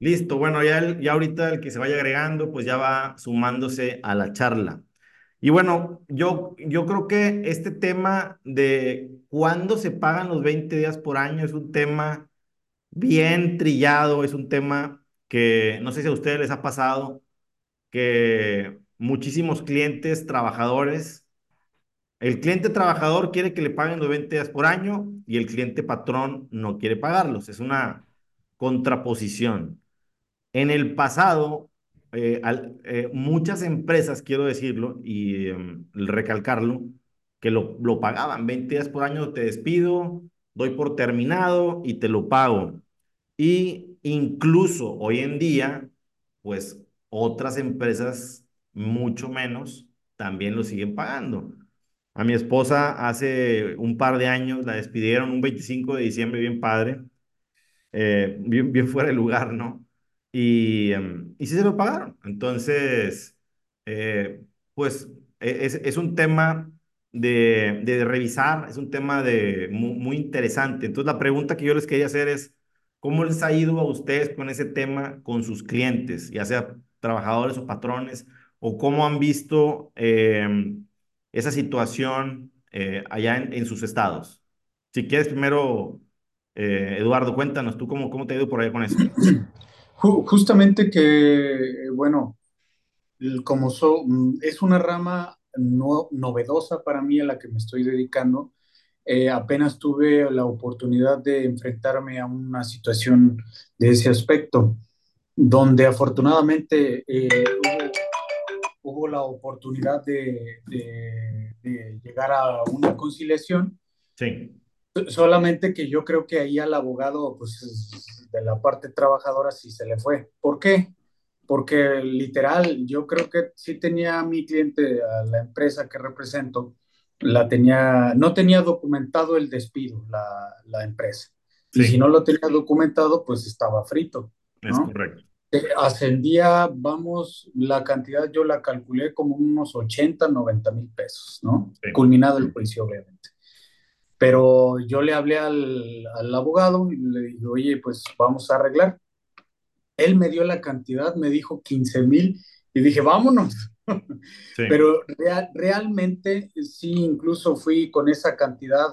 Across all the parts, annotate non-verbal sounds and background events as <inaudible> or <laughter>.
Listo, bueno, ya, el- ya ahorita el que se vaya agregando, pues ya va sumándose a la charla. Y bueno, yo, yo creo que este tema de cuándo se pagan los 20 días por año es un tema bien trillado, es un tema que no sé si a ustedes les ha pasado, que muchísimos clientes, trabajadores, el cliente trabajador quiere que le paguen los 20 días por año y el cliente patrón no quiere pagarlos. Es una contraposición. En el pasado, eh, eh, muchas empresas, quiero decirlo y em, recalcarlo, que lo, lo pagaban 20 días por año, te despido, doy por terminado y te lo pago. Y incluso hoy en día, pues otras empresas, mucho menos, también lo siguen pagando. A mi esposa hace un par de años la despidieron un 25 de diciembre, bien padre eh, bien, bien fuera de lugar, ¿no? Y, em, y sí se lo pagaron. Entonces, eh, pues e- es, es un tema de, de revisar, es un tema de, muy, muy interesante. Entonces, la pregunta que yo les quería hacer es, ¿cómo les ha ido a ustedes con ese tema con sus clientes, ya sea trabajadores o patrones, o cómo han visto em, esa situación eh, allá en, en sus estados? Si quieres, primero eh, Eduardo, cuéntanos tú cómo, cómo te ha ido por ahí con eso. <clears throat> Ju- justamente que, bueno, como so- mm, es una rama no- novedosa para mí a la que me estoy dedicando, eh, apenas tuve la oportunidad de enfrentarme a una situación de ese aspecto, donde afortunadamente eh, hubo, hubo la oportunidad de, de- de llegar a una conciliación. Sí, Solamente que yo creo que ahí al abogado, pues de la parte trabajadora sí se le fue. ¿Por qué? Porque literal, yo creo que sí tenía a mi cliente, a la empresa que represento, la tenía, no tenía documentado el despido, la, la empresa. Y si no lo tenía documentado, pues estaba frito, es ¿no? correcto. Eh, Ascendía, vamos, la cantidad yo la calculé como unos 80 90 mil pesos, ¿no? Sí, Culminado el juicio, obviamente. Pero yo le hablé al, al abogado y le dije, oye, pues vamos a arreglar. Él me dio la cantidad, me dijo 15 mil y dije, vámonos. sí, <laughs> Pero real- realmente sí, incluso fui con esa cantidad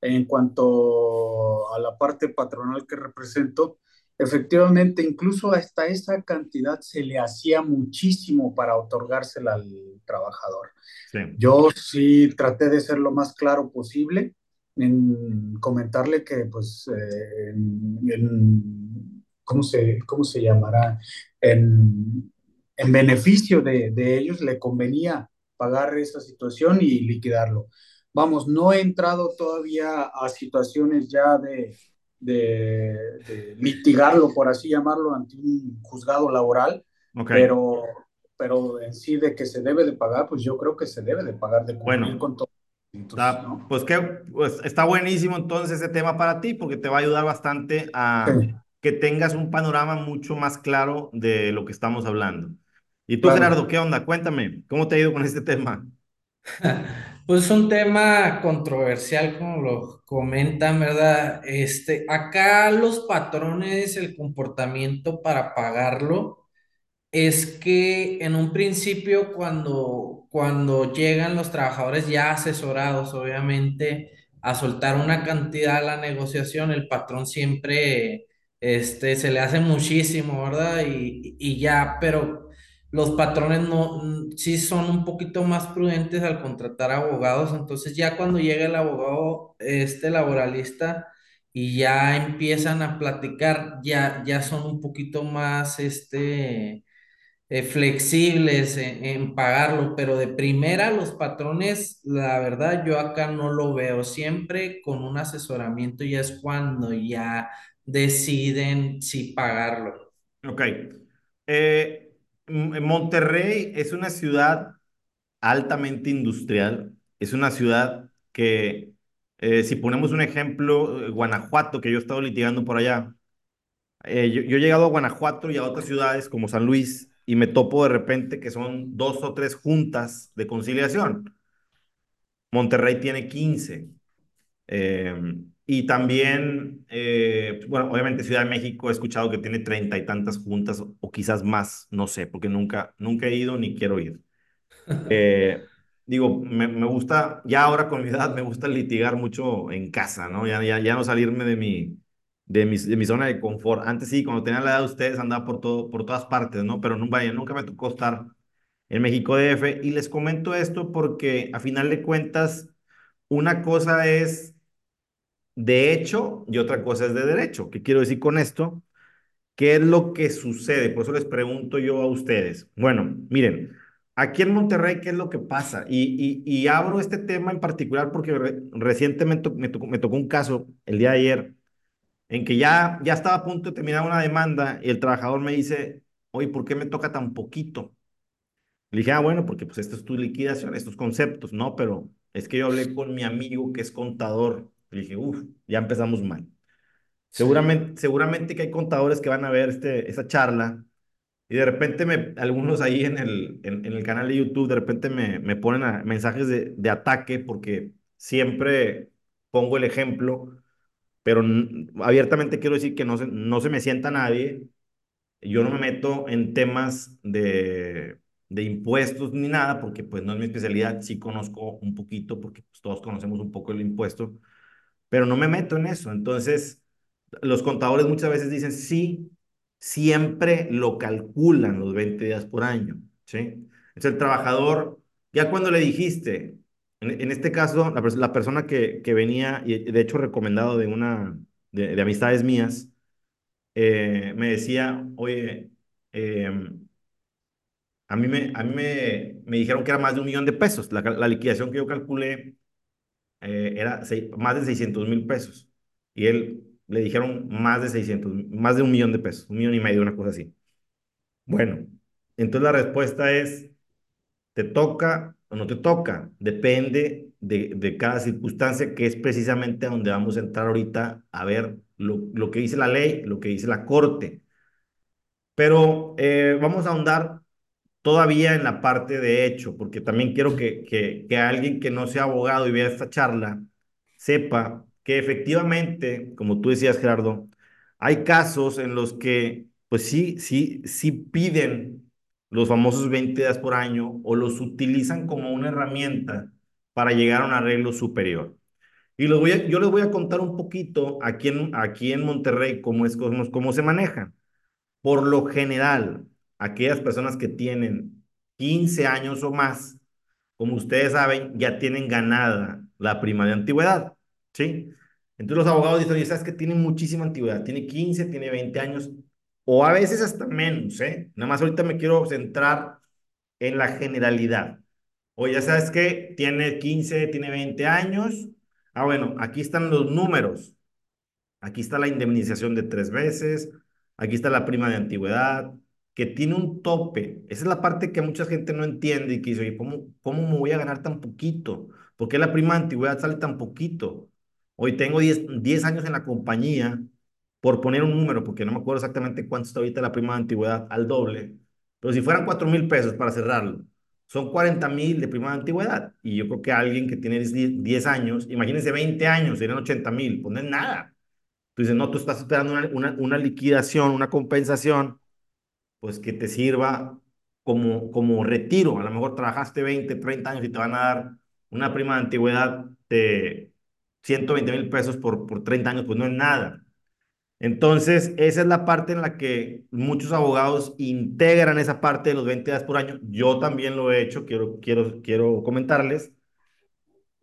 en cuanto a la parte patronal que represento. Efectivamente, incluso hasta esa cantidad se le hacía muchísimo para otorgársela al trabajador. sí. Yo sí traté de ser lo más claro posible en comentarle que, pues, eh, en, en- ¿cómo se, cómo se llamará? En, en beneficio de, de ellos le convenía pagar esa situación y liquidarlo. Vamos, no he entrado todavía a situaciones ya de, de, de litigarlo, por así llamarlo, ante un juzgado laboral, pero pero en sí de que se debe de pagar, pues yo creo que se debe de pagar, de cumplir Bueno, con todos está, ¿no? pues, que, pues está buenísimo entonces ese tema para ti porque te va a ayudar bastante a Sí, que tengas un panorama mucho más claro de lo que estamos hablando. Y tú, claro. Gerardo, ¿qué onda? Cuéntame, ¿cómo te ha ido con este tema? <laughs> Pues es un tema controversial, como lo comentan, ¿verdad? Este, acá los patrones, el comportamiento para pagarlo es que en un principio cuando, cuando llegan los trabajadores ya asesorados, obviamente, a soltar una cantidad a la negociación, el patrón siempre este, se le hace muchísimo, ¿verdad? Y, y ya, pero los patrones no, sí son un poquito más prudentes al contratar abogados, entonces ya cuando llega el abogado, este laboralista, y ya empiezan a platicar, ya, ya son un poquito más, este eh, flexibles en, en pagarlo, pero de primera los patrones, la verdad, yo acá no lo veo. Siempre con un asesoramiento ya es cuando ya deciden si pagarlo. Ok. Eh, Monterrey es una ciudad altamente industrial. Es una ciudad que, eh, si ponemos un ejemplo, eh, Guanajuato, que yo he estado litigando por allá, eh, yo, yo he llegado a Guanajuato y a otras ciudades como San Luis y me topo de repente que son dos o tres juntas de conciliación. Monterrey tiene 15. Eh, y también, eh, bueno, obviamente Ciudad de México he escuchado que tiene treinta y tantas juntas o quizás más, no sé, porque nunca, nunca he ido ni quiero ir. <laughs> Eh, digo, me, me, gusta, ya ahora con mi edad, me gusta litigar mucho en casa, ¿no? Ya, ya, ya no salirme de mi, de mi, de mi zona de confort. Antes sí, cuando tenía la edad de ustedes andaba por, todo, por todas partes, ¿no? Pero no, vaya, nunca me tocó estar en México DF. Y les comento esto porque a final de cuentas, una cosa es de hecho y otra cosa es de derecho. ¿Qué quiero decir con esto? ¿Qué es lo que sucede? Por eso les pregunto yo a ustedes. Bueno, miren, aquí en Monterrey, ¿qué es lo que pasa? Y, y, y abro este tema en particular porque re, recientemente me tocó, me tocó un caso el día de ayer en que ya, ya estaba a punto de terminar una demanda y el trabajador me dice, oye, ¿por qué me toca tan poquito? Le dije, ah, bueno, porque pues esto es tu liquidación, estos conceptos, ¿no? Pero es que yo hablé con mi amigo que es contador. Le dije, uff, ya empezamos mal. Seguramente, seguramente que hay contadores que van a ver este, esa charla y de repente me, algunos ahí en el, en, en el canal de YouTube, de repente me, me ponen a, mensajes de, de ataque porque siempre pongo el ejemplo pero abiertamente quiero decir que no se, no se me sienta nadie. Yo no me meto en temas de, de impuestos ni nada, porque pues no es mi especialidad. Sí conozco un poquito, porque pues, todos conocemos un poco el impuesto, pero no me meto en eso. Entonces, los contadores muchas veces dicen, sí, siempre lo calculan los 20 días por año, ¿sí? Entonces, el trabajador, ya cuando le dijiste, en, este caso, la, la persona que, que, venía, y de hecho recomendado de una, de, de amistades mías, eh, me decía, oye, eh, a mí, me, a mí me, me, dijeron que era más de un millón de pesos. La, la liquidación que yo calculé eh, era seis, más de 600 mil pesos. Y él le dijeron más de 600, más de un millón de pesos, un millón y medio, una cosa así. Bueno, entonces la respuesta es, te toca no te toca, depende de, de, cada circunstancia, que es precisamente donde vamos a entrar ahorita a ver lo, lo que dice la ley, lo que dice la corte. Pero eh, vamos a ahondar todavía en la parte de hecho, porque también quiero que, que, que alguien que no sea abogado y vea esta charla sepa que efectivamente, como tú decías, Gerardo, hay casos en los que, pues sí, sí, sí piden los famosos 20 días por año o los utilizan como una herramienta para llegar a un arreglo superior. Y los voy yo les voy a contar un poquito aquí en, aquí en Monterrey cómo, es, cómo, cómo se manejan. Por lo general, aquellas personas que tienen 15 años o más, como ustedes saben, ya tienen ganada la prima de antigüedad, ¿sí? Entonces los abogados dicen, oye, sabes que tiene muchísima antigüedad, tiene 15, tiene 20 años, o a veces hasta menos, ¿eh? Nada más ahorita me quiero centrar en la generalidad. O ya sabes que tiene 15, tiene 20 años. Ah, bueno, aquí están los números. Aquí está la indemnización de tres veces. Aquí está la prima de antigüedad, que tiene un tope. Esa es la parte que mucha gente no entiende y que dice, oye, ¿cómo, cómo me voy a ganar tan poquito? ¿Por qué la prima de antigüedad sale tan poquito? Hoy tengo 10, 10 años en la compañía por poner un número, porque no me acuerdo exactamente cuánto está ahorita la prima de antigüedad al doble, pero si fueran 4 mil pesos para cerrarlo, son 40 mil de prima de antigüedad. Y yo creo que alguien que tiene 10 años, imagínense 20 años, serían 80 mil, pues no es nada. Tú dices, no, tú estás esperando una, una, una, liquidación, una compensación, pues que te sirva como, como retiro. A lo mejor trabajaste 20, 30 años y te van a dar una prima de antigüedad de 120 mil pesos por, por 30 años, pues no es nada. Entonces, esa es la parte en la que muchos abogados integran esa parte de los 20 días por año. Yo también lo he hecho, quiero, quiero, quiero comentarles,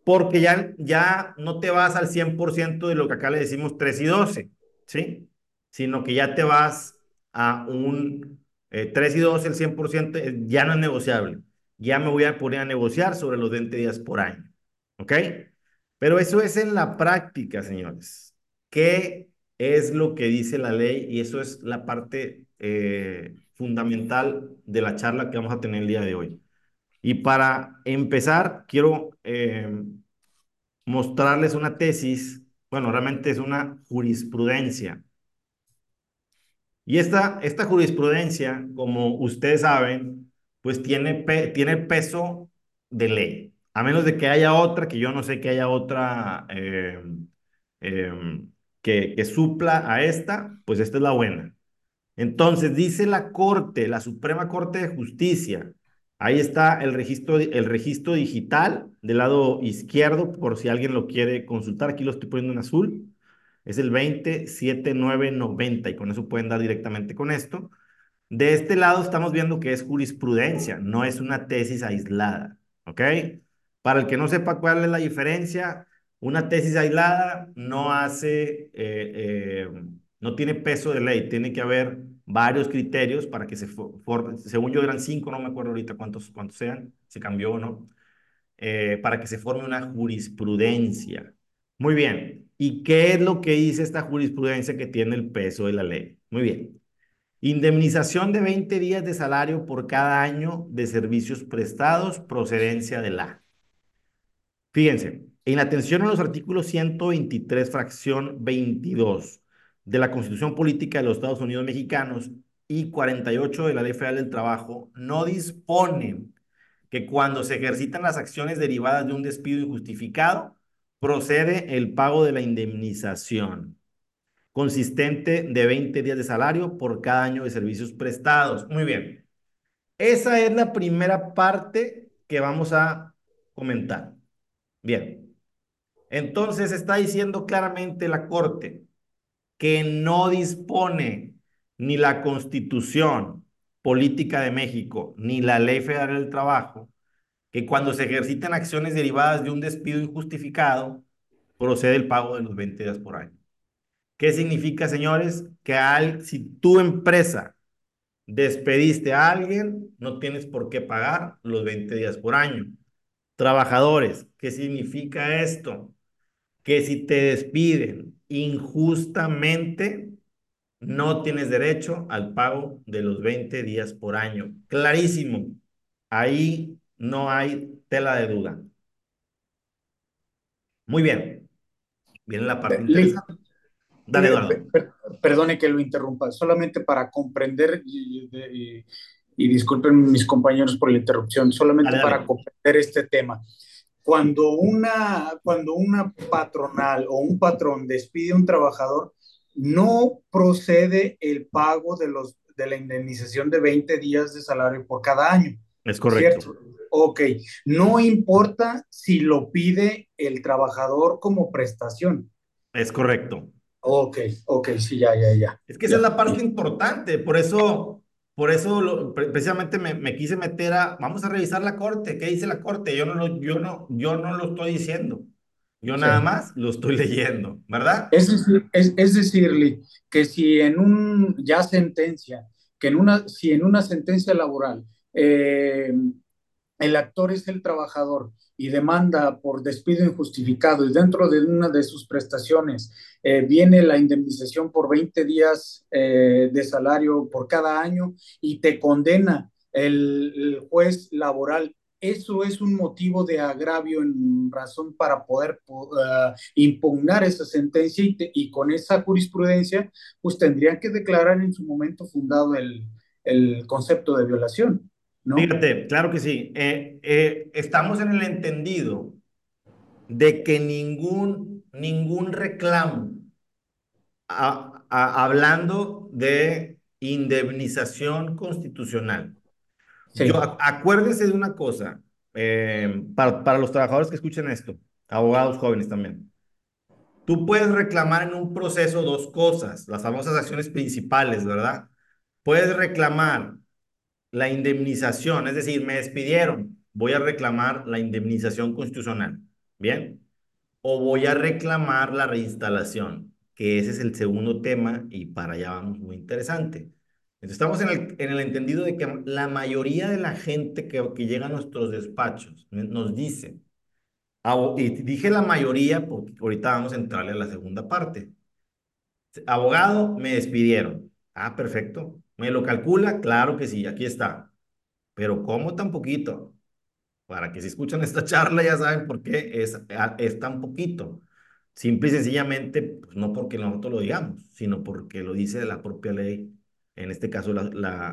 porque ya, ya no te vas al 100% de lo que acá le decimos 3 y 12, ¿sí? Sino que ya te vas a un eh, 3 y 12, el 100% eh, ya no es negociable. Ya me voy a poner a negociar sobre los 20 días por año, ¿ok? Pero eso es en la práctica, señores. ¿Qué es lo que dice la ley y eso es la parte eh, fundamental de la charla que vamos a tener el día de hoy. Y para empezar, quiero eh, mostrarles una tesis, bueno, realmente es una jurisprudencia. Y esta, esta jurisprudencia, como ustedes saben, pues tiene, tiene peso de ley, a menos de que haya otra, que yo no sé que haya otra... Eh, que, supla a esta, pues esta es la buena. Entonces, dice la Corte, la Suprema Corte de Justicia, ahí está el registro, el registro digital del lado izquierdo, por si alguien lo quiere consultar, aquí lo estoy poniendo en azul, es el 27990 y con eso pueden dar directamente con esto. De este lado estamos viendo que es jurisprudencia, no es una tesis aislada, ¿ok? Para el que no sepa cuál es la diferencia, una tesis aislada no hace... Eh, eh, no tiene peso de ley, tiene que haber varios criterios para que se forme, según yo eran cinco, no me acuerdo ahorita cuántos, cuántos sean, se cambió o no, eh, para que se forme una jurisprudencia. Muy bien, ¿y qué es lo que dice esta jurisprudencia que tiene el peso de la ley? Muy bien. Indemnización de 20 días de salario por cada año de servicios prestados, procedencia de la. Fíjense, en atención a los artículos 123, fracción 22 de la Constitución Política de los Estados Unidos Mexicanos y 48 de la Ley Federal del Trabajo no disponen que cuando se ejercitan las acciones derivadas de un despido injustificado, procede el pago de la indemnización, consistente de 20 días de salario por cada año de servicios prestados. Muy bien. Esa es la primera parte que vamos a comentar. Bien. Entonces está diciendo claramente la Corte que no dispone ni la Constitución Política de México ni la Ley Federal del Trabajo que cuando se ejercitan acciones derivadas de un despido injustificado, procede el pago de los 20 días por año. ¿Qué significa, señores? Que si tu empresa despediste a alguien, no tienes por qué pagar los 20 días por año. Trabajadores, ¿qué significa esto? Que si te despiden injustamente, no tienes derecho al pago de los 20 días por año. Clarísimo. Ahí no hay tela de duda. Muy bien. Viene la parte interesante. Dale, Eduardo. Perdone que lo interrumpa, solamente para comprender y, disculpen mis compañeros por la interrupción, solamente para comprender este tema cuando una, cuando una patronal o un patrón despide a un trabajador, no procede el pago de, los, de la indemnización de 20 días de salario por cada año. Es correcto. Ok, no importa si lo pide el trabajador como prestación. Es correcto. Ok, ok, sí, ya, ya, ya. Es que esa es la parte importante, por eso por eso precisamente me, quise meter a, vamos a revisar la corte, ¿qué dice la corte? Yo no lo, yo no, yo no lo estoy diciendo, yo nada más lo estoy leyendo, ¿verdad? Es, decir, es, es decirle que si en un, ya sentencia, que en una, si en una sentencia laboral eh, el actor es el trabajador y demanda por despido injustificado y dentro de una de sus prestaciones eh, viene la indemnización por 20 días eh, de salario por cada año y te condena el, juez laboral, eso es un motivo de agravio en razón para poder uh, impugnar esa sentencia y, con esa jurisprudencia, pues tendrían que declarar en su momento fundado el concepto de violación. Fíjate, claro que sí. Eh, eh, estamos en el entendido de que ningún, ningún reclamo, hablando de indemnización constitucional. Yo, acuérdense de una cosa, eh, para, para los trabajadores que escuchen esto, abogados jóvenes también. Tú puedes reclamar en un proceso dos cosas, las famosas acciones principales, ¿verdad? Puedes reclamar la indemnización, es decir, me despidieron, voy a reclamar la indemnización constitucional, ¿bien? O voy a reclamar la reinstalación, que ese es el segundo tema y para allá vamos muy interesante. Entonces, estamos en el, en el entendido de que la mayoría de la gente que, que llega a nuestros despachos nos dice, y dije la mayoría porque ahorita vamos a entrarle a la segunda parte. Abogado, me despidieron. Ah, perfecto. ¿Me lo calcula? Claro que sí, aquí está. Pero ¿cómo tan poquito? Para que si escuchan esta <laughs> charla ya saben por qué es, es tan poquito. Simple y sencillamente, pues no porque nosotros lo digamos, sino porque lo dice la propia ley, en este caso la,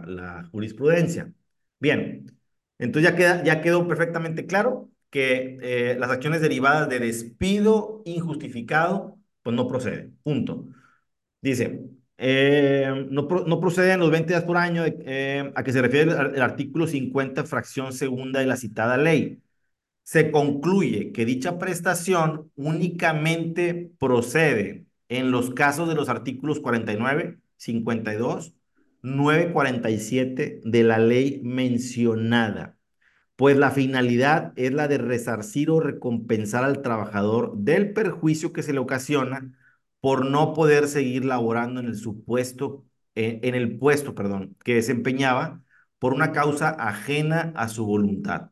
la, jurisprudencia. Bien, entonces ya, queda, ya quedó perfectamente claro que eh, las acciones derivadas de despido injustificado pues no procede, punto. Dice, eh, no, no proceden los 20 días por año eh, a que se refiere el, el artículo 50, fracción segunda de la citada ley. Se concluye que dicha prestación únicamente procede en los casos de los artículos 49, 52, 947 de la ley mencionada pues la finalidad es la de resarcir o recompensar al trabajador del perjuicio que se le ocasiona por no poder seguir laborando en el supuesto, eh, en el puesto, perdón, que desempeñaba por una causa ajena a su voluntad.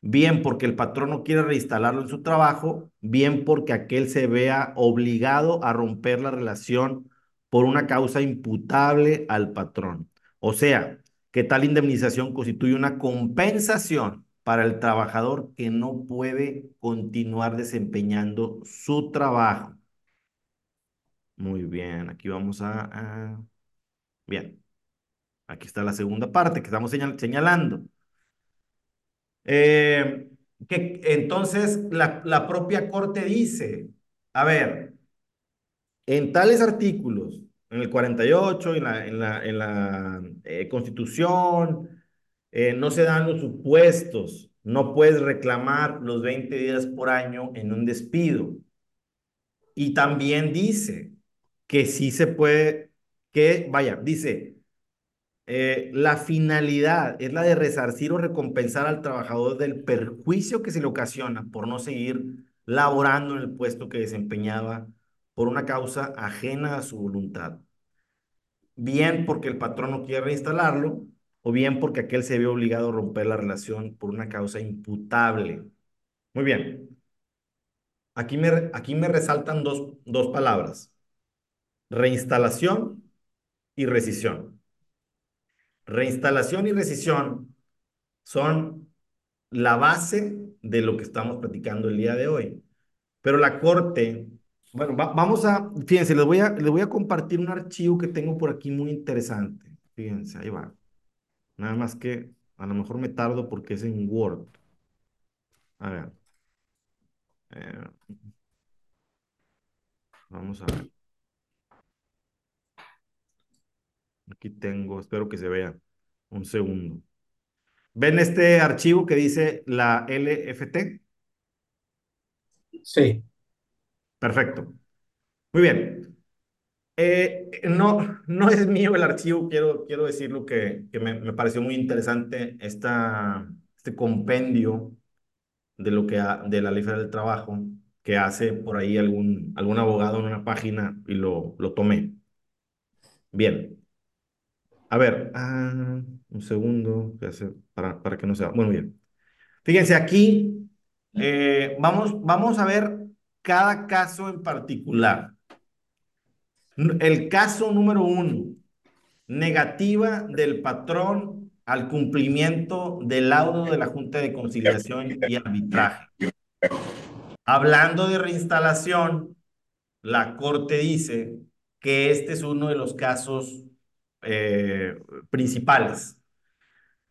Bien porque el patrón no quiere reinstalarlo en su trabajo, bien porque aquel se vea obligado a romper la relación por una causa imputable al patrón. O sea, que tal indemnización constituye una compensación para el trabajador que no puede continuar desempeñando su trabajo. Muy bien, aquí vamos a... Bien, aquí está la segunda parte que estamos señalando. Eh, que entonces la, la propia corte dice, a ver, en tales artículos, en el 48, en la, en la, en la eh, Constitución, eh, no se dan los supuestos, no puedes reclamar los 20 días por año en un despido. Y también dice que sí se puede, que, vaya, dice, eh, la finalidad es la de resarcir o recompensar al trabajador del perjuicio que se le ocasiona por no seguir laborando en el puesto que desempeñaba por una causa ajena a su voluntad. Bien porque el patrón no quiere reinstalarlo, o bien porque aquel se vio obligado a romper la relación por una causa imputable. Muy bien. Aquí me, aquí me resaltan dos, dos palabras. Reinstalación y rescisión. Reinstalación y rescisión son la base de lo que estamos platicando el día de hoy. Pero la Corte, bueno, vamos a, fíjense, les voy a, les voy a compartir un archivo que tengo por aquí muy interesante. Fíjense, ahí va. Nada más que a lo mejor me tardo porque es en Word. A ver. Eh, vamos a ver. Aquí tengo, espero que se vea. Un segundo. ¿Ven este archivo que dice la LFT? Sí. Perfecto. Muy bien. Eh, no, no es mío el archivo, quiero, quiero decirlo que, que me, me, pareció muy interesante esta, este compendio de, lo que de la ley federal del trabajo que hace por ahí algún, algún abogado en una página y lo, lo tomé. Bien. A ver, ah, un segundo para, para que no sea. Bueno, bien. Fíjense aquí, eh, vamos, vamos a ver cada caso en particular. El caso número uno, negativa del patrón al cumplimiento del laudo de la Junta de Conciliación y Arbitraje. Hablando de reinstalación, la Corte dice que este es uno de los casos eh, principales.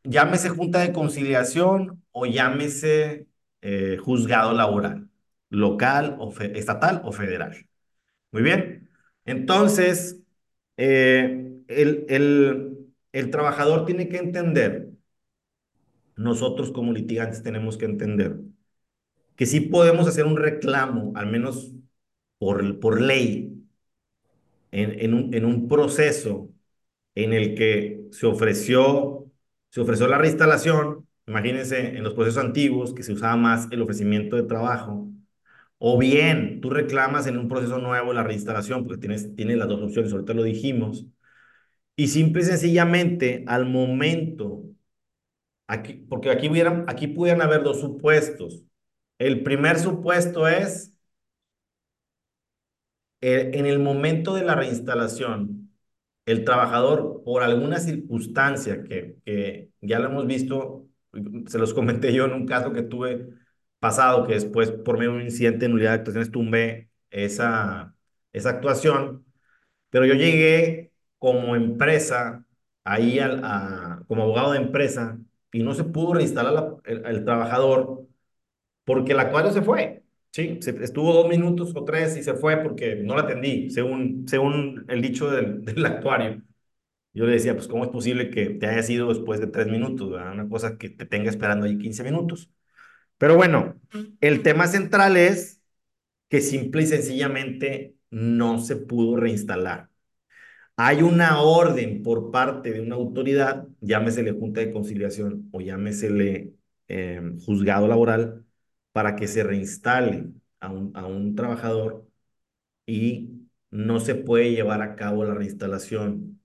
Llámese Junta de Conciliación o llámese eh, juzgado laboral, local, o estatal o federal. Muy bien. Entonces, eh, el, el, el trabajador tiene que entender, nosotros como litigantes tenemos que entender, que sí podemos hacer un reclamo, al menos por, por ley, en, en, un, en un proceso en el que se ofreció, se ofreció la reinstalación, imagínense en los procesos antiguos que se usaba más el ofrecimiento de trabajo, o bien tú reclamas en un proceso nuevo la reinstalación, porque tienes, tienes las dos opciones, ahorita lo dijimos, y simple y sencillamente al momento, aquí, porque aquí, hubieran, aquí pudieran haber dos supuestos. El primer supuesto es, eh, en el momento de la reinstalación, el trabajador, por alguna circunstancia que, que ya lo hemos visto, se los comenté yo en un caso que tuve pasado, que después por medio de un incidente en unidad de actuaciones tumbé esa, esa actuación, pero yo llegué como empresa, ahí al, a, como abogado de empresa, y no se pudo reinstalar el, trabajador porque el acuario se fue. Sí, se, estuvo dos minutos o tres y se fue porque no la atendí, según, según el dicho del, <laughs> del actuario. Yo le decía, pues, ¿cómo es posible que te haya ido después de tres minutos? ¿verdad? Una cosa que te tenga esperando ahí 15 minutos. Pero bueno, el tema central es que simple y sencillamente no se pudo reinstalar. Hay una orden por parte de una autoridad, llámesele Junta de Conciliación o llámesele eh, juzgado laboral, para que se reinstale a un, a un trabajador y no se puede llevar a cabo la reinstalación.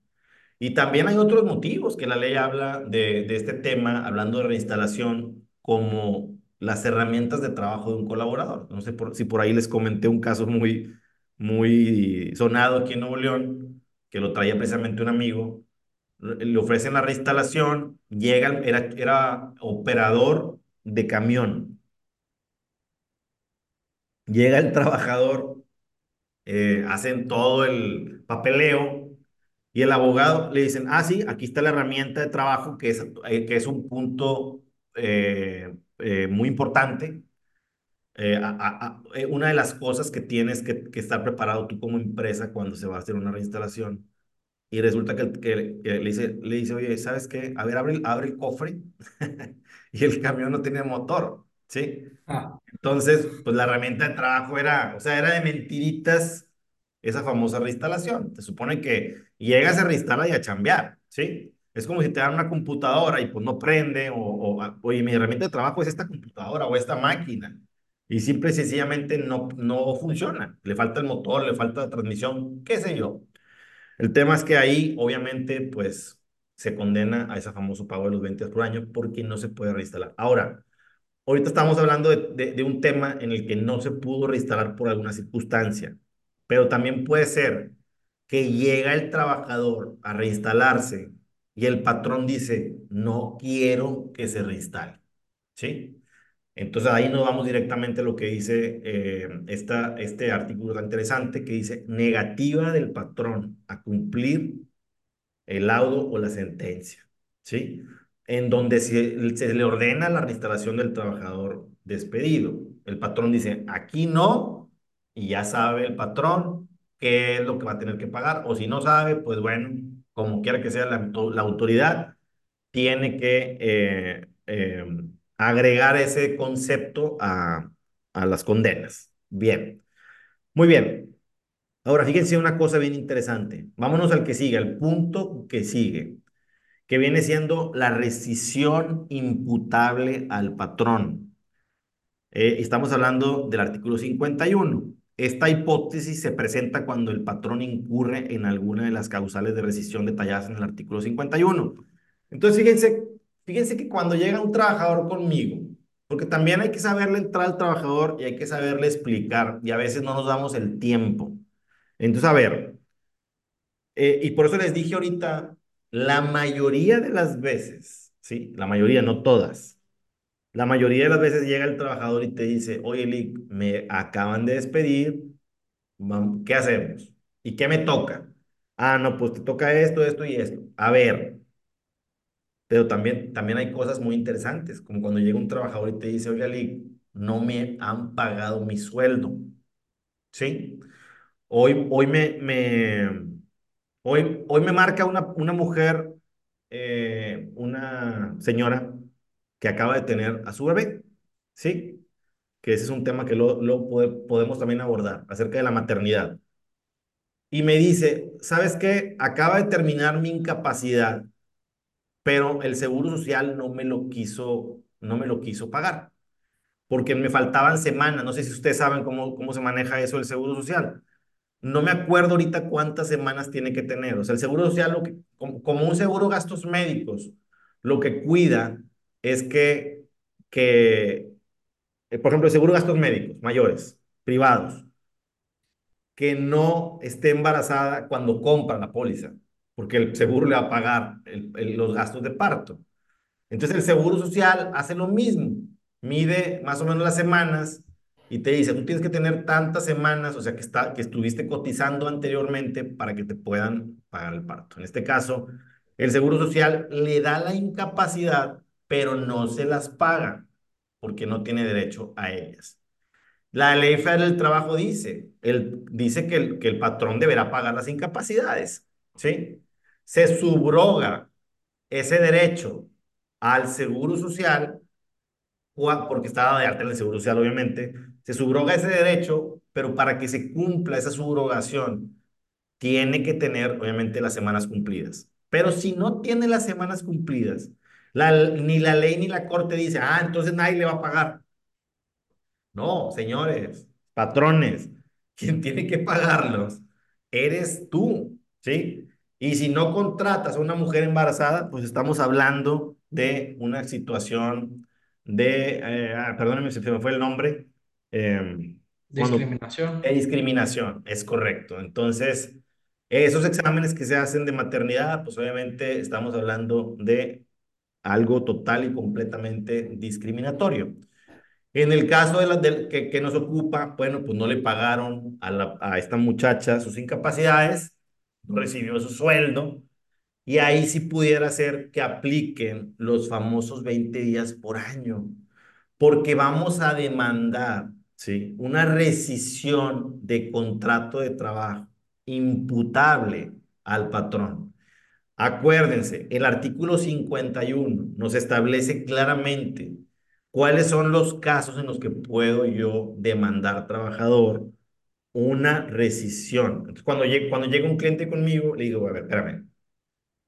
Y también hay otros motivos que la ley habla de, de este tema, hablando de reinstalación, como las herramientas de trabajo de un colaborador. No sé si por ahí les comenté un caso muy, muy sonado aquí en Nuevo León, que lo traía precisamente un amigo. Le ofrecen la reinstalación, llega, era, era operador de camión. Llega el trabajador, eh, hacen todo el papeleo y el abogado le dicen, ah, sí, aquí está la herramienta de trabajo que es, eh, un punto eh, eh, muy importante. Una de las cosas que tienes que, estar preparado tú como empresa cuando se va a hacer una reinstalación. Y resulta que, le, dice, le dice, oye, ¿sabes qué? A ver, abre el cofre. <laughs> y el camión no tiene motor, ¿sí? Ah. Entonces, pues la herramienta de trabajo era, o sea, era de mentiritas esa famosa reinstalación. Te supone que llegas a reinstalar y a chambear, ¿sí? Es como si te dan una computadora y pues no prende, o, o ah, oye, mi herramienta de trabajo es esta computadora o esta máquina. Y simple y sencillamente no, no funciona. Le falta el motor, le falta la transmisión, qué sé yo. El tema es que ahí, obviamente, pues se condena a ese famoso pago de los 20 por año porque no se puede reinstalar. Ahora, ahorita estamos hablando de, un tema en el que no se pudo reinstalar por alguna circunstancia, pero también puede ser que llega el trabajador a reinstalarse y el patrón dice, no quiero que se reinstale. ¿Sí? Entonces ahí nos vamos directamente a lo que dice eh, esta, este artículo tan interesante que dice negativa del patrón a cumplir el laudo o la sentencia. ¿Sí? En donde se, le ordena la reinstalación del trabajador despedido. El patrón dice, aquí no, y ya sabe el patrón qué es lo que va a tener que pagar, o si no sabe, pues bueno, como quiera que sea la, la autoridad, tiene que eh, eh, agregar ese concepto a, a las condenas. Bien, muy bien. Ahora, fíjense una cosa bien interesante. Vámonos al que sigue, al punto que sigue, que viene siendo la rescisión imputable al patrón. Eh, estamos hablando del artículo 51. Esta hipótesis se presenta cuando el patrón incurre en alguna de las causales de rescisión detalladas en el artículo 51. Entonces, fíjense, fíjense que cuando llega un trabajador conmigo, porque también hay que saberle entrar al trabajador y hay que saberle explicar, y a veces no nos damos el tiempo. Entonces, a ver, eh, y por eso les dije ahorita, la mayoría de las veces, ¿sí? La mayoría, no todas, la mayoría de las veces llega el trabajador y te dice, oye, Lick, me acaban de despedir, ¿qué hacemos? ¿Y qué me toca? Ah, no, pues te toca esto, esto y esto. A ver, pero también, también hay cosas muy interesantes, como cuando llega un trabajador y te dice, oye, Lick, no me han pagado mi sueldo. ¿Sí? Hoy, hoy me, me, hoy, hoy me marca una, una mujer, eh, una señora, que acaba de tener a su bebé, ¿sí? Que ese es un tema que lo, lo podemos también abordar, acerca de la maternidad. Y me dice, ¿sabes qué? Acaba de terminar mi incapacidad, pero el Seguro Social no me lo quiso, no me lo quiso pagar, porque me faltaban semanas. No sé si ustedes saben cómo, cómo se maneja eso el Seguro Social. No me acuerdo ahorita cuántas semanas tiene que tener. O sea, el Seguro Social, lo que, como, un seguro gastos médicos, lo que cuida es que, que eh, por ejemplo, el seguro gastos médicos mayores, privados, que no esté embarazada cuando compra la póliza, porque el seguro le va a pagar los gastos de parto. Entonces el seguro social hace lo mismo, mide más o menos las semanas y te dice, tú tienes que tener tantas semanas, o sea, que, está, que estuviste cotizando anteriormente para que te puedan pagar el parto. En este caso, el seguro social le da la incapacidad pero no se las paga porque no tiene derecho a ellas. La ley federal del trabajo dice, el, dice que el, que el patrón deberá pagar las incapacidades, ¿sí? Se subroga ese derecho al seguro social, porque estaba de arte en el seguro social, obviamente, se subroga ese derecho, pero para que se cumpla esa subrogación, tiene que tener, obviamente, las semanas cumplidas. Pero si no tiene las semanas cumplidas, ni la ley ni la corte dice, ah, entonces nadie le va a pagar. No, señores, patrones, <laughs> quien tiene que pagarlos eres tú, ¿sí? Y si no contratas a una mujer embarazada, pues estamos hablando de una situación de, eh, ah, perdónenme, se me fue el nombre. Eh, discriminación. Eh, discriminación, es correcto. Entonces, esos exámenes que se hacen de maternidad, pues obviamente estamos hablando de algo total y completamente discriminatorio. En el caso de la que, que, nos ocupa, bueno, pues no le pagaron a, la, a esta muchacha sus incapacidades, no recibió su sueldo, y ahí sí pudiera ser que apliquen los famosos 20 días por año, porque vamos a demandar, ¿sí? Una rescisión de contrato de trabajo imputable al patrón. Acuérdense, el artículo 51 nos establece claramente cuáles son los casos en los que puedo yo demandar trabajador una rescisión. Entonces, cuando, llegue, cuando llega un cliente conmigo, le digo, a ver, espérame,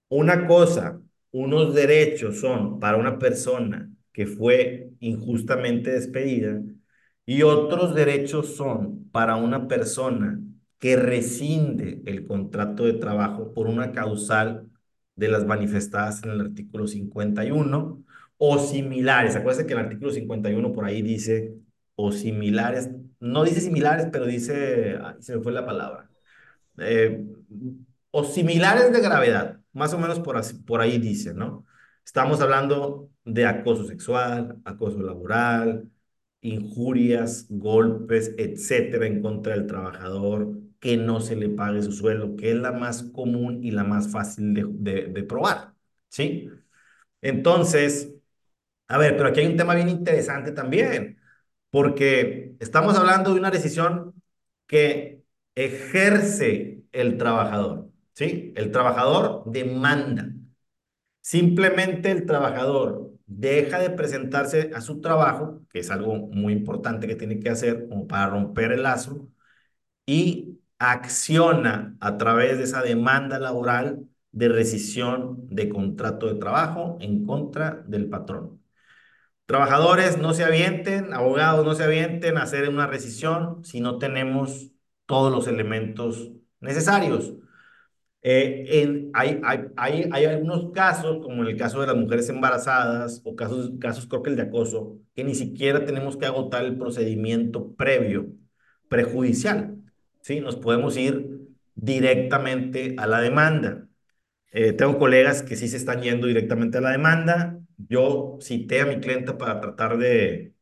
una cosa, unos derechos son para una persona que fue injustamente despedida y otros derechos son para una persona que rescinde el contrato de trabajo por una causal de las manifestadas en el artículo 51 o similares. Acuérdense que el artículo 51 por ahí dice o similares, no dice similares, pero dice, se me fue la palabra, eh, o similares de gravedad, más o menos por, ahí dice, ¿no? Estamos hablando de acoso sexual, acoso laboral, injurias, golpes, etcétera, en contra del trabajador, que no se le pague su sueldo, que es la más común y la más fácil de, de, probar, ¿sí? Entonces, a ver, pero aquí hay un tema bien interesante también, porque estamos hablando de una decisión que ejerce el trabajador, ¿sí? El trabajador demanda. Simplemente el trabajador deja de presentarse a su trabajo, que es algo muy importante que tiene que hacer como para romper el lazo, y acciona a través de esa demanda laboral de rescisión de contrato de trabajo en contra del patrón. Trabajadores no se avienten, abogados no se avienten a hacer una rescisión si no tenemos todos los elementos necesarios. Eh, hay, algunos casos, como en el caso de las mujeres embarazadas o casos, casos creo que el de acoso, que ni siquiera tenemos que agotar el procedimiento previo, prejudicial. ¿sí? Nos podemos ir directamente a la demanda. Eh, tengo colegas que sí se están yendo directamente a la demanda. Yo cité a mi cliente para tratar de,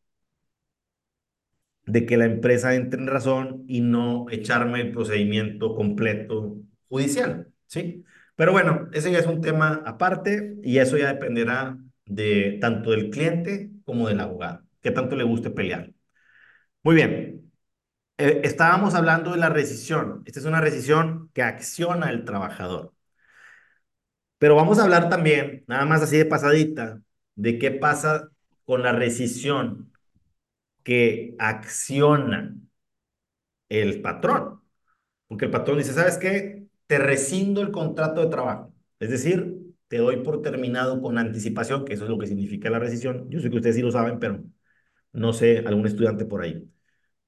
de que la empresa entre en razón y no echarme el procedimiento completo judicial, ¿sí? Pero bueno, ese ya es un tema aparte y eso ya dependerá de tanto del cliente como del abogado, que tanto le guste pelear. Muy bien, eh, estábamos hablando de la rescisión. Esta es una rescisión que acciona el trabajador. Pero vamos a hablar también, nada más así de pasadita, de qué pasa con la rescisión que acciona el patrón. Porque el patrón dice, ¿sabes qué? Te rescindo el contrato de trabajo. Es decir, te doy por terminado con anticipación, que eso es lo que significa la rescisión. Yo sé que ustedes sí lo saben, pero no sé, algún estudiante por ahí.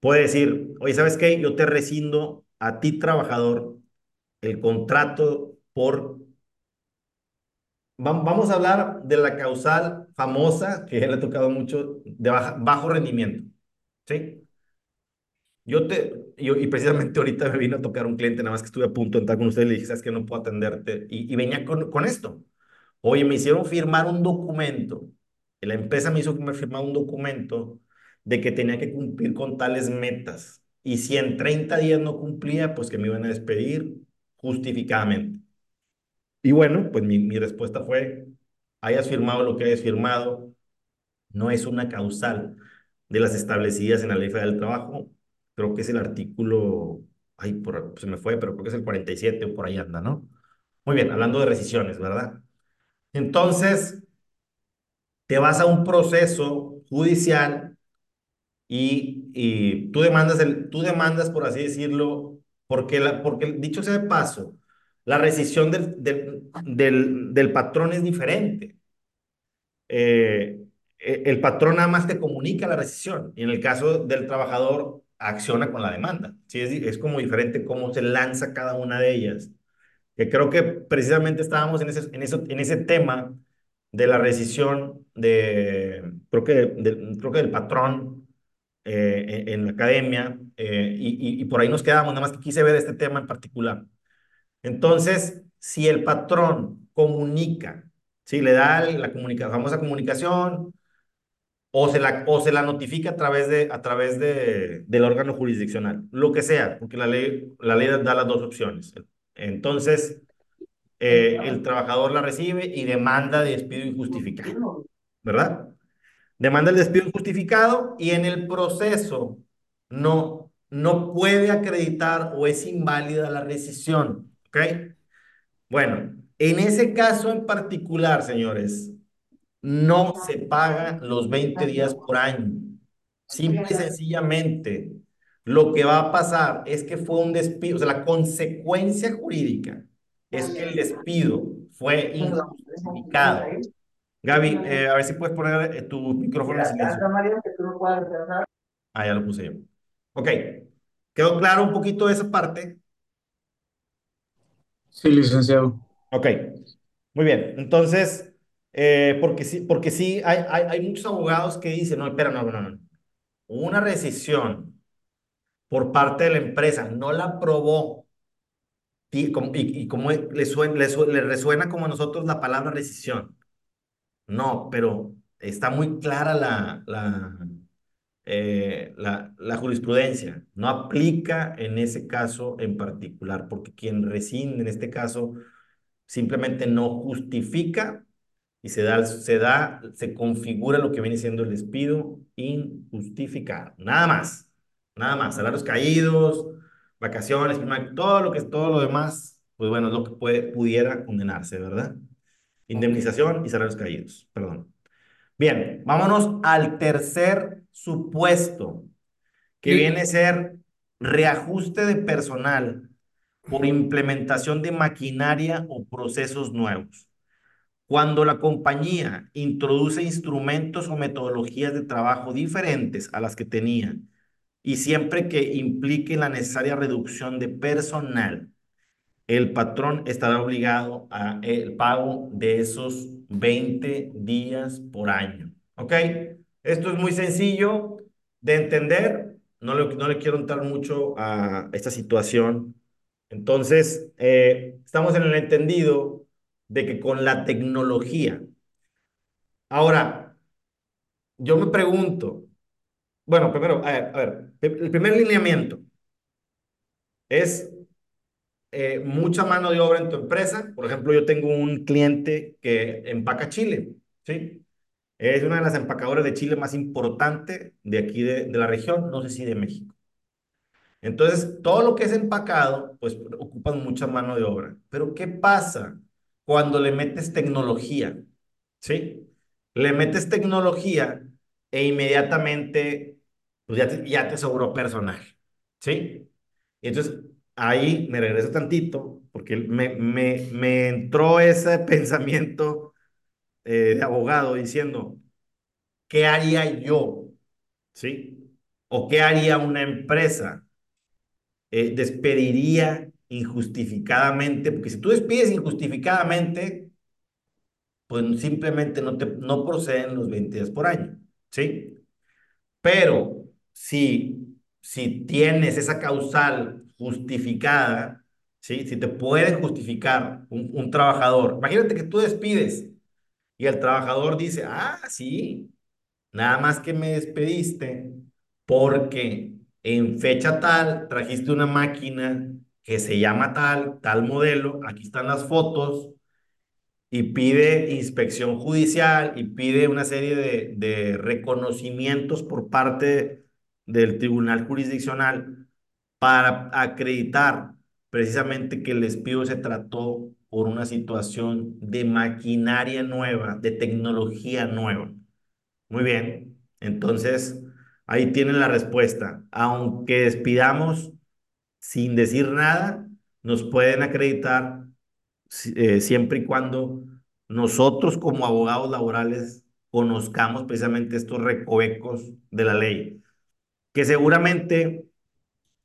Puede decir, oye, ¿sabes qué? Yo te rescindo a ti, trabajador, el contrato por... Vamos a hablar de la causal famosa, que ya le ha tocado mucho, de bajo rendimiento. ¿Sí? Yo te, y precisamente ahorita me vino a tocar un cliente, nada más que estuve a punto de entrar con usted y le dije, ¿sabes que no puedo atenderte? Y, y venía con, con esto. Oye, me hicieron firmar un documento. La empresa me hizo firmar un documento de que tenía que cumplir con tales metas. Y si en 30 días no cumplía, pues que me iban a despedir justificadamente. Y bueno, pues mi, mi respuesta fue, hayas firmado lo que hayas firmado, no es una causal de las establecidas en la Ley Federal del Trabajo. Creo que es el artículo, ay, por, se me fue, pero creo que es el 47 o por ahí anda, ¿no? Muy bien, hablando de rescisiones, ¿verdad? Entonces, te vas a un proceso judicial y, y tú, demandas el, tú demandas, por así decirlo, porque, la, porque dicho sea de paso, la rescisión del, del, del, patrón es diferente. Eh, e, el patrón nada más te comunica la rescisión y en el caso del trabajador acciona con la demanda. ¿sí? Es, es como diferente cómo se lanza cada una de ellas. Que creo que precisamente estábamos en ese, en eso, en ese tema de la rescisión de, creo que, de, creo que del patrón eh, en, la academia eh, y, y, y por ahí nos quedamos, nada más que quise ver este tema en particular. Entonces, si el patrón comunica, si le da la, comunica, famosa comunicación, o se la, o se la notifica a través, de, a través de, del órgano jurisdiccional, lo que sea, porque la ley, la ley da las dos opciones. Entonces, eh, el trabajador la recibe y demanda de despido injustificado, ¿verdad? Demanda el despido injustificado y en el proceso no, no puede acreditar o es inválida la rescisión. ¿Ok? Bueno, en ese caso en particular, señores, no se pagan los 20 días por año. Simple y sencillamente, lo que va a pasar es que fue un despido, o sea, la consecuencia jurídica es que el despido fue injustificado. Gaby, eh, a ver si puedes poner eh, tu micrófono en silencio. Ah, ya lo puse yo. Ok, ¿quedó claro un poquito esa parte? Sí, licenciado. Ok, muy bien. Entonces, eh, porque sí, porque sí hay, hay, hay, muchos abogados que dicen, no, espera, no, no, no. Una rescisión por parte de la empresa no la aprobó y, y, y como le, suena, le, le resuena como a nosotros la palabra rescisión. No, pero está muy clara la, la, eh, la, la, jurisprudencia. No aplica en ese caso en particular, porque quien rescinde en este caso simplemente no justifica y se da, se da, se configura lo que viene siendo el despido injustificado. Nada más, nada más. Salarios caídos, vacaciones, todo lo que es todo lo demás, pues bueno, es lo que puede, pudiera condenarse, ¿verdad? Indemnización y salarios caídos, perdón. Bien, vámonos al tercer supuesto, que sí. viene a ser reajuste de personal por implementación de maquinaria o procesos nuevos. Cuando la compañía introduce instrumentos o metodologías de trabajo diferentes a las que tenía y siempre que implique la necesaria reducción de personal, el patrón estará obligado a el pago de esos 20 días por año. ¿Ok? Esto es muy sencillo de entender. No le, no le quiero entrar mucho a esta situación. Entonces, eh, estamos en el entendido de que con la tecnología. Ahora, yo me pregunto, bueno, primero, a ver, el primer lineamiento es eh, mucha mano de obra en tu empresa. Por ejemplo, yo tengo un cliente que empaca chile, ¿sí? Es una de las empacadoras de chile más importante de aquí de, de la región, no sé si de México. Entonces, todo lo que es empacado, pues ocupan mucha mano de obra. Pero ¿qué pasa cuando le metes tecnología? ¿Sí? Le metes tecnología e inmediatamente, pues ya te, ya te sobró personal. ¿Sí? Y entonces, ahí me regreso tantito, porque me, me, me entró ese <laughs> pensamiento eh, de abogado diciendo, ¿qué haría yo? ¿Sí? ¿O qué haría una empresa? Eh, despediría injustificadamente, porque si tú despides injustificadamente, pues simplemente no, te, no proceden los 20 días por año, ¿sí? Pero si, si tienes esa causal justificada, ¿sí? Si te pueden justificar un, un trabajador, imagínate que tú despides y el trabajador dice, ah, sí, nada más que me despediste porque en fecha tal trajiste una máquina que se llama tal, tal modelo, aquí están las fotos, y pide inspección judicial y pide una serie de, de reconocimientos por parte del tribunal jurisdiccional para acreditar precisamente que el despido se trató por una situación de maquinaria nueva, de tecnología nueva. Muy bien, entonces ahí tienen la respuesta. Aunque despidamos sin decir nada, nos pueden acreditar eh, siempre y cuando nosotros como abogados laborales conozcamos precisamente estos recovecos de la ley, que seguramente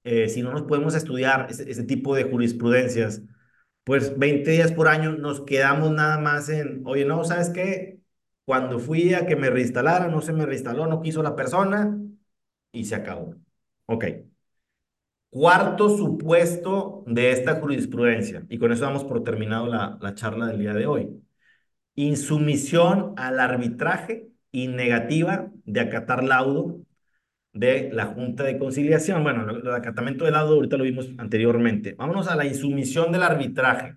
eh, si no nos podemos estudiar ese, ese tipo de jurisprudencias, pues 20 días por año nos quedamos nada más en, oye, no, ¿sabes qué? Cuando fui a que me reinstalara, no se me reinstaló, no quiso la persona y se acabó. Ok. Cuarto supuesto de esta jurisprudencia, y con eso damos por terminado la, la charla del día de hoy. Insumisión al arbitraje y negativa de acatar laudo de la Junta de Conciliación. Bueno, el acatamiento del laudo ahorita lo vimos anteriormente. Vámonos a la insumisión del arbitraje.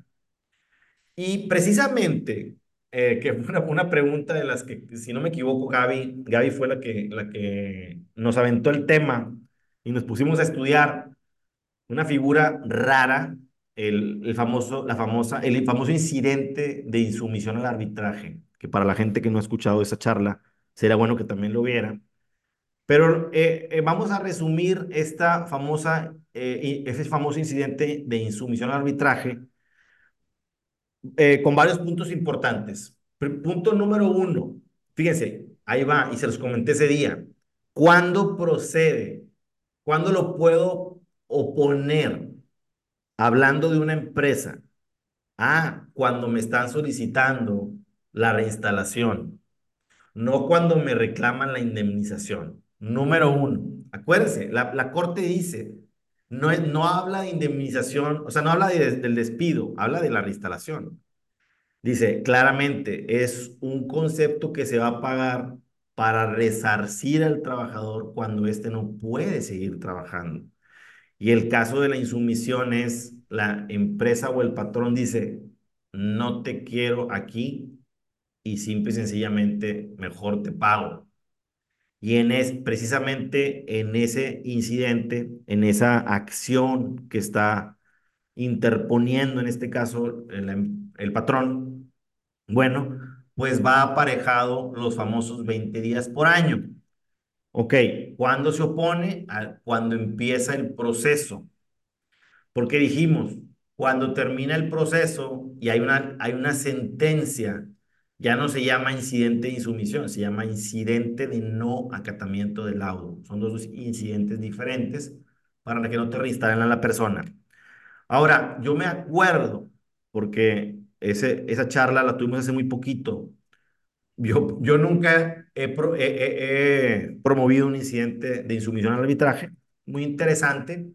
Y precisamente, eh, que fue una, una, pregunta de las que, si no me equivoco, Gaby, Gaby fue la que, la que nos aventó el tema y nos pusimos a estudiar una figura rara, el, el famoso, la famosa, el famoso incidente de insumisión al arbitraje, que para la gente que no ha escuchado esa charla, sería bueno que también lo vieran. Pero eh, eh, vamos a resumir esta famosa, eh, ese famoso incidente de insumisión al arbitraje con varios puntos importantes. Punto número uno, fíjense, ahí va, y se los comenté ese día. ¿Cuándo procede? ¿Cuándo lo puedo oponer? Hablando de una empresa. Ah, cuando me están solicitando la reinstalación, no cuando me reclaman la indemnización. Número uno, acuérdense, la, la corte dice, no, es, no habla de indemnización, o sea, no habla de, del despido, habla de la reinstalación. Dice claramente, es un concepto que se va a pagar para resarcir al trabajador cuando éste no puede seguir trabajando. Y el caso de la insumisión es la empresa o el patrón dice, no te quiero aquí y simple y sencillamente mejor te pago. Y en es, precisamente en ese incidente, en esa acción que está interponiendo, en este caso, el, el patrón, bueno, pues va aparejado los famosos 20 días por año. Ok, ¿cuándo se opone? cuando empieza el proceso. Porque dijimos, cuando termina el proceso y hay una, hay una sentencia ya no se llama incidente de insumisión, se llama incidente de no acatamiento del laudo. Son dos incidentes diferentes para que no te reinstalen a la persona. Ahora, yo me acuerdo, porque ese, esa charla la tuvimos hace muy poquito. Yo, yo nunca he, he promovido un incidente de insumisión al arbitraje, muy interesante,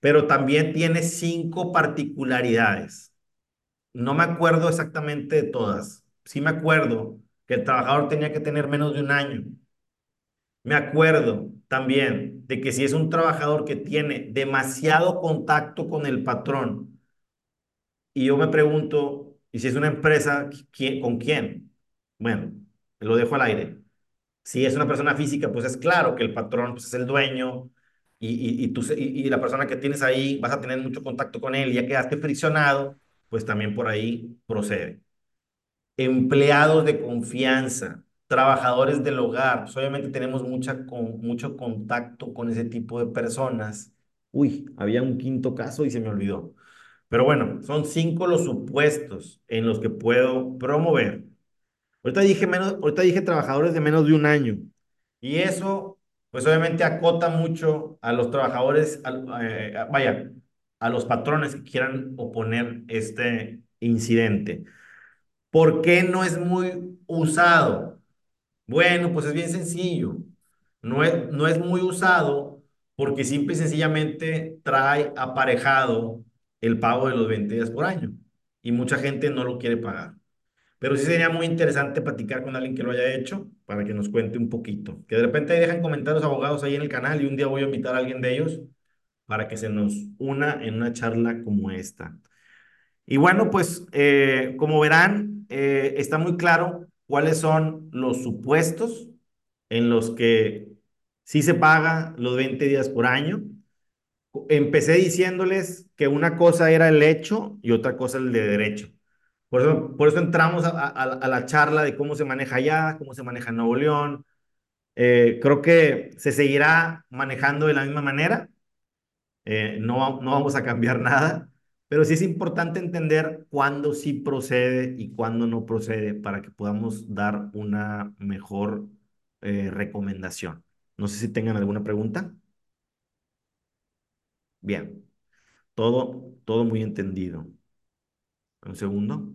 pero también tiene cinco particularidades. No me acuerdo exactamente de todas, sí me acuerdo que el trabajador tenía que tener menos de un año. Me acuerdo también de que si es un trabajador que tiene demasiado contacto con el patrón, y yo me pregunto, ¿y si es una empresa, con quién? Bueno, lo dejo al aire. Si es una persona física, pues es claro que el patrón pues, es el dueño y, y, tú, y la persona que tienes ahí vas a tener mucho contacto con él y ya quedaste friccionado, pues también por ahí procede empleados de confianza, trabajadores del hogar. Pues obviamente tenemos mucha, con, mucho contacto con ese tipo de personas. Uy, había un quinto caso y se me olvidó. Pero bueno, son cinco los supuestos en los que puedo promover. Ahorita dije, menos, ahorita dije trabajadores de menos de un año. Y eso, pues obviamente acota mucho a los trabajadores, eh, vaya, a los patrones que quieran oponer este incidente. ¿Por qué no es muy usado? Bueno, pues es bien sencillo. No es, no es muy usado porque simple y sencillamente trae aparejado el pago de los 20 días por año y mucha gente no lo quiere pagar. Pero sí sería muy interesante platicar con alguien que lo haya hecho para que nos cuente un poquito. Que de repente dejen comentarios abogados ahí en el canal y un día voy a invitar a alguien de ellos para que se nos una en una charla como esta. Y bueno, pues eh, como verán, eh, está muy claro cuáles son los supuestos en los que sí se paga los 20 días por año. Empecé diciéndoles que una cosa era el hecho y otra cosa el de derecho. Por eso, entramos a la charla de cómo se maneja allá, cómo se maneja en Nuevo León. Eh, creo que se seguirá manejando de la misma manera. Eh, no, no vamos a cambiar nada, pero sí es importante entender cuándo sí procede y cuándo no procede para que podamos dar una mejor eh, recomendación. No sé si tengan alguna pregunta. Bien, todo, todo muy entendido. Un segundo.